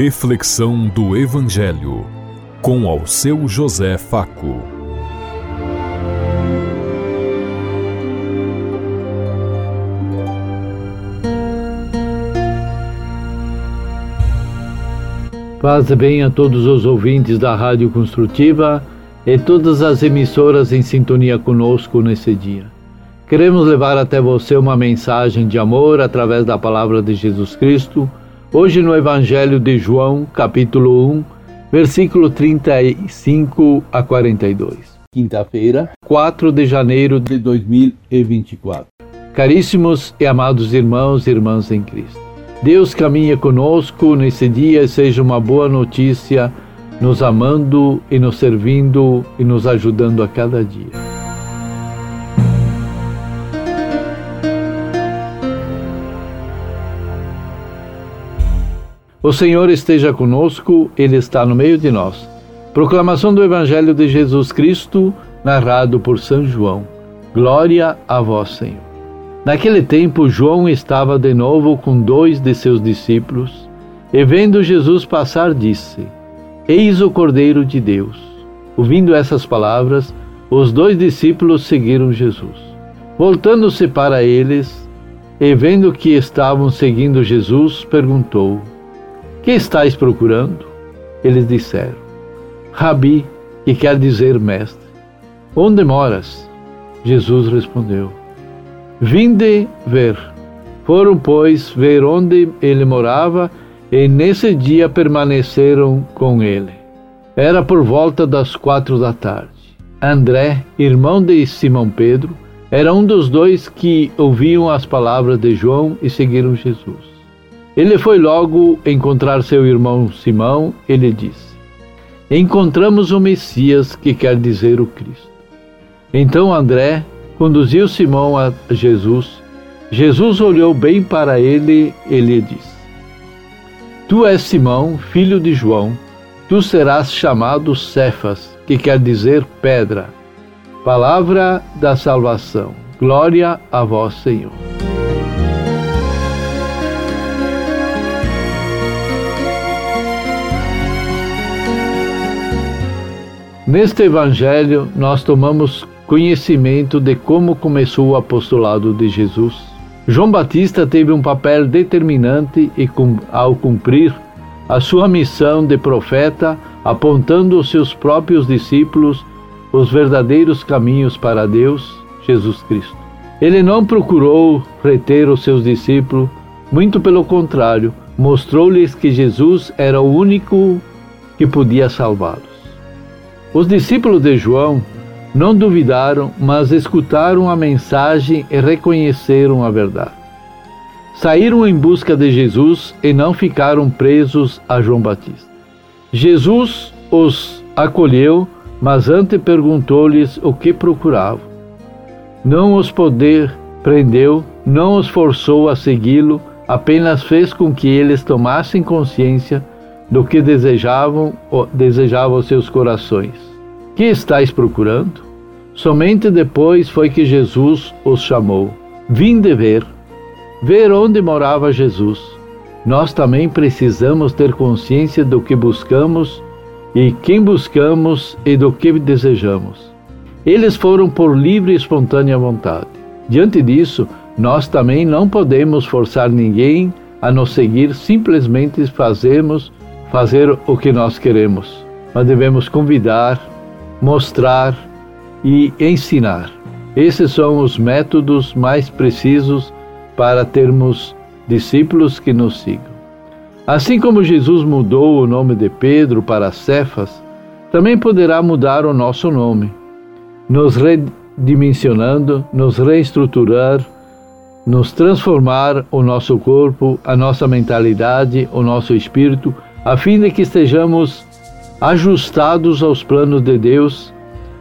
Reflexão do Evangelho com ao seu José Faco. Paz bem a todos os ouvintes da Rádio Construtiva e todas as emissoras em sintonia conosco nesse dia. Queremos levar até você uma mensagem de amor através da palavra de Jesus Cristo Hoje no Evangelho de João, capítulo 1, versículo 35 a 42. Quinta-feira, 4 de janeiro de 2024. Caríssimos e amados irmãos e irmãs em Cristo. Deus caminha conosco nesse dia e seja uma boa notícia, nos amando e nos servindo e nos ajudando a cada dia. O Senhor esteja conosco, Ele está no meio de nós. Proclamação do Evangelho de Jesus Cristo, narrado por São João. Glória a vós, Senhor. Naquele tempo, João estava de novo com dois de seus discípulos, e vendo Jesus passar, disse: Eis o Cordeiro de Deus. Ouvindo essas palavras, os dois discípulos seguiram Jesus. Voltando-se para eles, e vendo que estavam seguindo Jesus, perguntou: que estáis procurando? Eles disseram: Rabi, que quer dizer mestre. Onde moras? Jesus respondeu: Vinde ver. Foram, pois, ver onde ele morava e nesse dia permaneceram com ele. Era por volta das quatro da tarde. André, irmão de Simão Pedro, era um dos dois que ouviam as palavras de João e seguiram Jesus. Ele foi logo encontrar seu irmão Simão e lhe disse: Encontramos o Messias, que quer dizer o Cristo. Então André conduziu Simão a Jesus. Jesus olhou bem para ele e lhe disse: Tu és Simão, filho de João, tu serás chamado Cefas, que quer dizer pedra. Palavra da salvação. Glória a vós, Senhor. Neste Evangelho, nós tomamos conhecimento de como começou o apostolado de Jesus. João Batista teve um papel determinante e, ao cumprir a sua missão de profeta, apontando aos seus próprios discípulos os verdadeiros caminhos para Deus, Jesus Cristo. Ele não procurou reter os seus discípulos, muito pelo contrário, mostrou-lhes que Jesus era o único que podia salvá-los. Os discípulos de João não duvidaram, mas escutaram a mensagem e reconheceram a verdade. Saíram em busca de Jesus e não ficaram presos a João Batista. Jesus os acolheu, mas antes perguntou-lhes o que procuravam. Não os poder prendeu, não os forçou a segui-lo, apenas fez com que eles tomassem consciência do que desejavam, desejavam seus corações. Que estáis procurando? Somente depois foi que Jesus os chamou. Vinde ver, ver onde morava Jesus. Nós também precisamos ter consciência do que buscamos e quem buscamos e do que desejamos. Eles foram por livre e espontânea vontade. Diante disso, nós também não podemos forçar ninguém a nos seguir, simplesmente fazemos fazer o que nós queremos, mas devemos convidar, mostrar e ensinar. Esses são os métodos mais precisos para termos discípulos que nos sigam. Assim como Jesus mudou o nome de Pedro para Cefas, também poderá mudar o nosso nome, nos redimensionando, nos reestruturar, nos transformar o nosso corpo, a nossa mentalidade, o nosso espírito a fim de que estejamos ajustados aos planos de Deus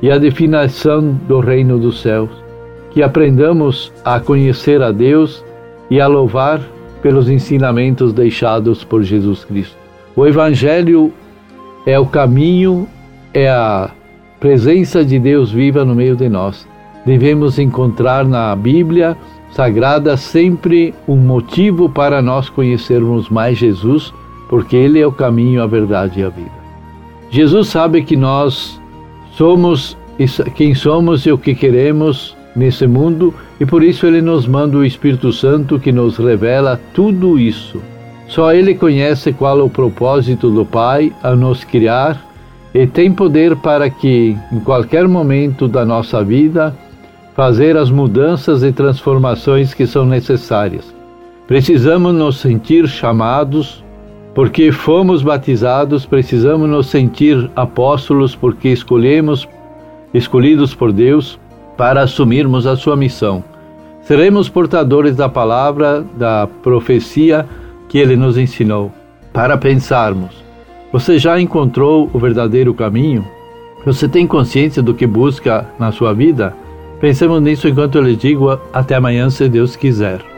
e à definição do reino dos céus, que aprendamos a conhecer a Deus e a louvar pelos ensinamentos deixados por Jesus Cristo. O Evangelho é o caminho, é a presença de Deus viva no meio de nós. Devemos encontrar na Bíblia Sagrada sempre um motivo para nós conhecermos mais Jesus porque Ele é o caminho, a verdade e a vida. Jesus sabe que nós somos quem somos e o que queremos nesse mundo e por isso Ele nos manda o Espírito Santo que nos revela tudo isso. Só Ele conhece qual é o propósito do Pai a nos criar e tem poder para que, em qualquer momento da nossa vida, fazer as mudanças e transformações que são necessárias. Precisamos nos sentir chamados porque fomos batizados, precisamos nos sentir apóstolos porque escolhemos, escolhidos por Deus para assumirmos a sua missão. Seremos portadores da palavra, da profecia que ele nos ensinou. Para pensarmos, você já encontrou o verdadeiro caminho? Você tem consciência do que busca na sua vida? Pensemos nisso enquanto eu lhe digo até amanhã, se Deus quiser.